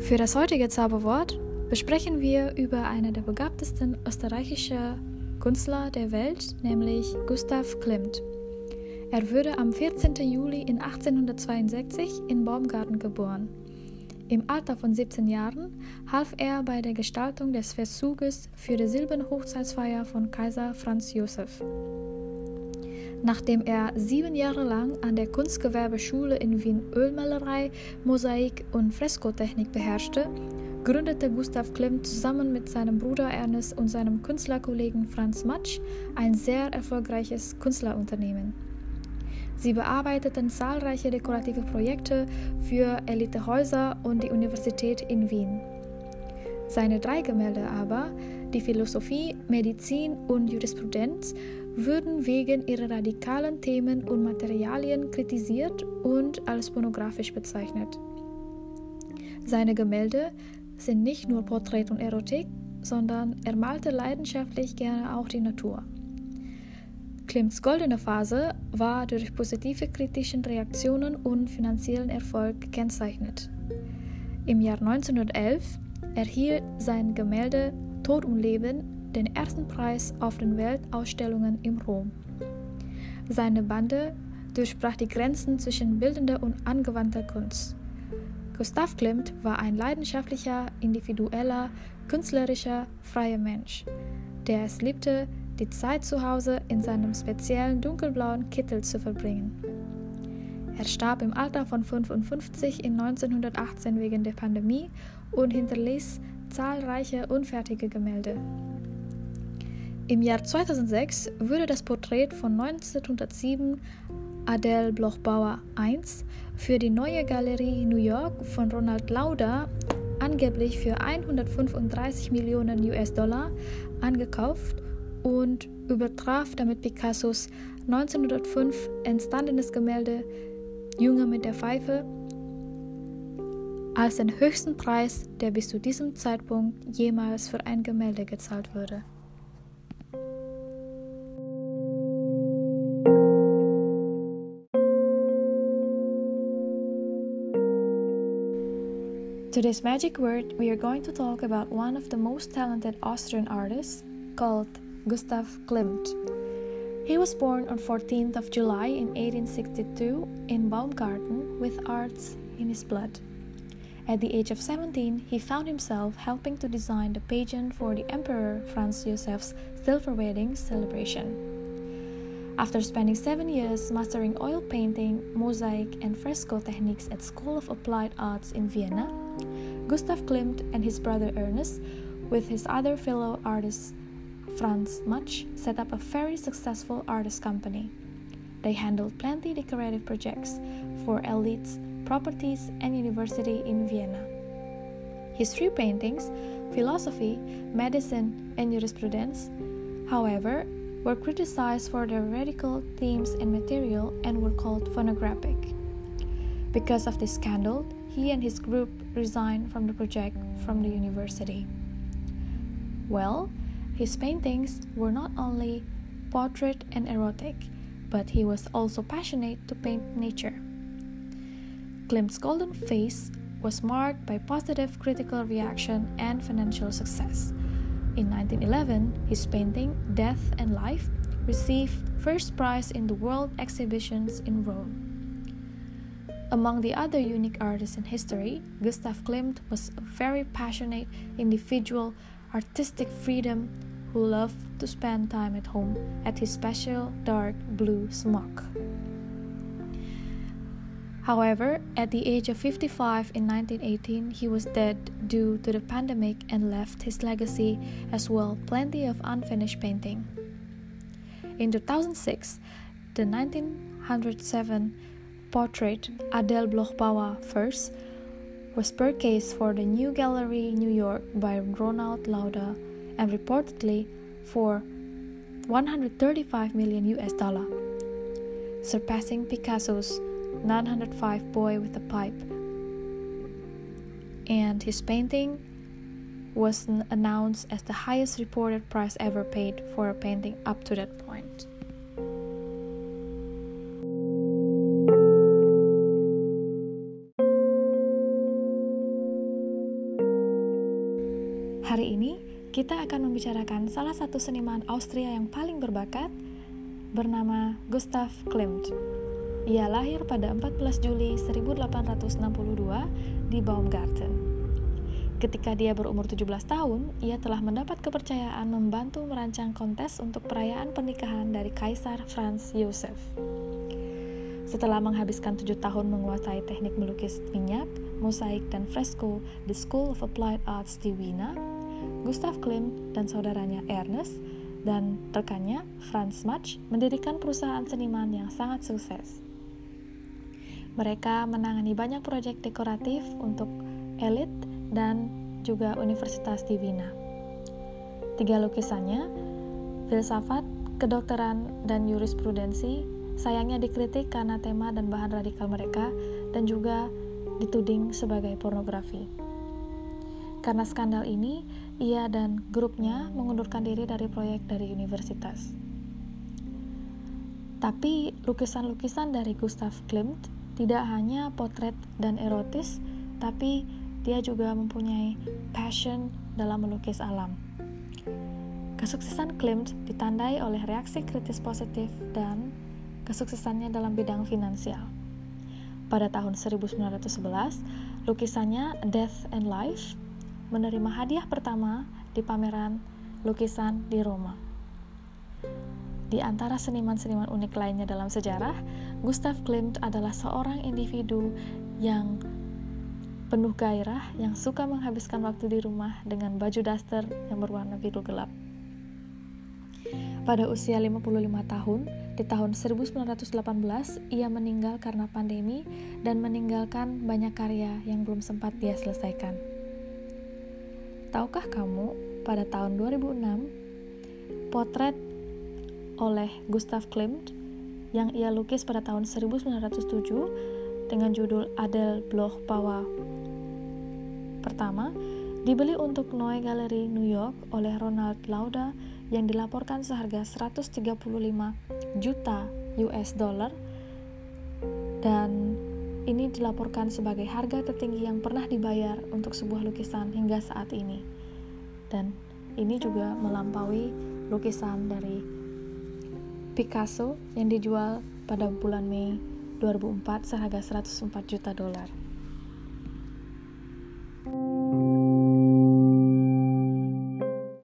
Für das heutige Zauberwort besprechen wir über einen der begabtesten österreichischen Künstler der Welt, nämlich Gustav Klimt. Er wurde am 14. Juli in 1862 in Baumgarten geboren. Im Alter von 17 Jahren half er bei der Gestaltung des Versuches für die Silbenhochzeitsfeier von Kaiser Franz Josef. Nachdem er sieben Jahre lang an der Kunstgewerbeschule in Wien Ölmalerei, Mosaik und Freskotechnik beherrschte, gründete Gustav Klimt zusammen mit seinem Bruder Ernest und seinem Künstlerkollegen Franz Matsch ein sehr erfolgreiches Künstlerunternehmen. Sie bearbeiteten zahlreiche dekorative Projekte für Elitehäuser und die Universität in Wien. Seine drei Gemälde aber, die Philosophie, Medizin und Jurisprudenz, würden wegen ihrer radikalen Themen und Materialien kritisiert und als pornografisch bezeichnet. Seine Gemälde sind nicht nur Porträt und Erotik, sondern er malte leidenschaftlich gerne auch die Natur. Klimts goldene Phase war durch positive kritische Reaktionen und finanziellen Erfolg gekennzeichnet. Im Jahr 1911 erhielt sein Gemälde Tod und Leben den ersten Preis auf den Weltausstellungen in Rom. Seine Bande durchbrach die Grenzen zwischen bildender und angewandter Kunst. Gustav Klimt war ein leidenschaftlicher, individueller, künstlerischer, freier Mensch, der es liebte, die Zeit zu Hause in seinem speziellen dunkelblauen Kittel zu verbringen. Er starb im Alter von 55 in 1918 wegen der Pandemie und hinterließ zahlreiche unfertige Gemälde. Im Jahr 2006 wurde das Porträt von 1907 Adele Blochbauer I für die neue Galerie New York von Ronald Lauder angeblich für 135 Millionen US-Dollar angekauft und übertraf damit Picassos 1905 entstandenes Gemälde Junge mit der Pfeife als den höchsten Preis, der bis zu diesem Zeitpunkt jemals für ein Gemälde gezahlt wurde. Today's magic word, we are going to talk about one of the most talented Austrian artists called Gustav Klimt. He was born on 14th of July in 1862 in Baumgarten with arts in his blood. At the age of 17, he found himself helping to design the pageant for the Emperor Franz Josef's silver wedding celebration. After spending seven years mastering oil painting, mosaic, and fresco techniques at School of Applied Arts in Vienna, Gustav Klimt and his brother Ernest, with his other fellow artists Franz Matsch set up a very successful artist company. They handled plenty decorative projects for elites, properties, and university in Vienna. His three paintings, philosophy, medicine, and jurisprudence, however, were criticized for their radical themes and material and were called phonographic. Because of this scandal, he and his group resigned from the project from the university. Well, his paintings were not only portrait and erotic, but he was also passionate to paint nature. Klimt's golden face was marked by positive critical reaction and financial success. In 1911, his painting Death and Life received first prize in the world exhibitions in Rome. Among the other unique artists in history, Gustav Klimt was a very passionate individual, artistic freedom who loved to spend time at home at his special dark blue smock. However, at the age of 55 in 1918, he was dead due to the pandemic and left his legacy as well plenty of unfinished painting. In 2006, the 1907 portrait Adele Bloch-Bauer first was purchased for the New Gallery in New York by Ronald Lauder and reportedly for 135 million US dollar, surpassing Picasso's 905 Boy with a Pipe. And his painting was announced as the highest reported price ever paid for a painting up to that point. Kita akan membicarakan salah satu seniman Austria yang paling berbakat bernama Gustav Klimt. Ia lahir pada 14 Juli 1862 di Baumgarten. Ketika dia berumur 17 tahun, ia telah mendapat kepercayaan membantu merancang kontes untuk perayaan pernikahan dari Kaisar Franz Josef. Setelah menghabiskan tujuh tahun menguasai teknik melukis minyak, mosaik, dan fresko di School of Applied Arts di Wiener, Gustav Klimt dan saudaranya Ernest dan rekannya Franz Matsch mendirikan perusahaan seniman yang sangat sukses. Mereka menangani banyak proyek dekoratif untuk elit dan juga universitas di Wiener. Tiga lukisannya, filsafat, kedokteran, dan jurisprudensi sayangnya dikritik karena tema dan bahan radikal mereka dan juga dituding sebagai pornografi. Karena skandal ini, ia dan grupnya mengundurkan diri dari proyek dari universitas. Tapi lukisan-lukisan dari Gustav Klimt tidak hanya potret dan erotis, tapi dia juga mempunyai passion dalam melukis alam. Kesuksesan Klimt ditandai oleh reaksi kritis positif dan kesuksesannya dalam bidang finansial. Pada tahun 1911, lukisannya Death and Life menerima hadiah pertama di pameran lukisan di Roma. Di antara seniman-seniman unik lainnya dalam sejarah, Gustav Klimt adalah seorang individu yang penuh gairah yang suka menghabiskan waktu di rumah dengan baju daster yang berwarna biru gelap. Pada usia 55 tahun, di tahun 1918 ia meninggal karena pandemi dan meninggalkan banyak karya yang belum sempat dia selesaikan. Tahukah kamu, pada tahun 2006, potret oleh Gustav Klimt yang ia lukis pada tahun 1907 dengan judul Adele Bloch Pawa pertama dibeli untuk Noe Gallery New York oleh Ronald Lauda yang dilaporkan seharga 135 juta US dollar dan ini dilaporkan sebagai harga tertinggi yang pernah dibayar untuk sebuah lukisan hingga saat ini. Dan ini juga melampaui lukisan dari Picasso yang dijual pada bulan Mei 2004 seharga 104 juta dolar.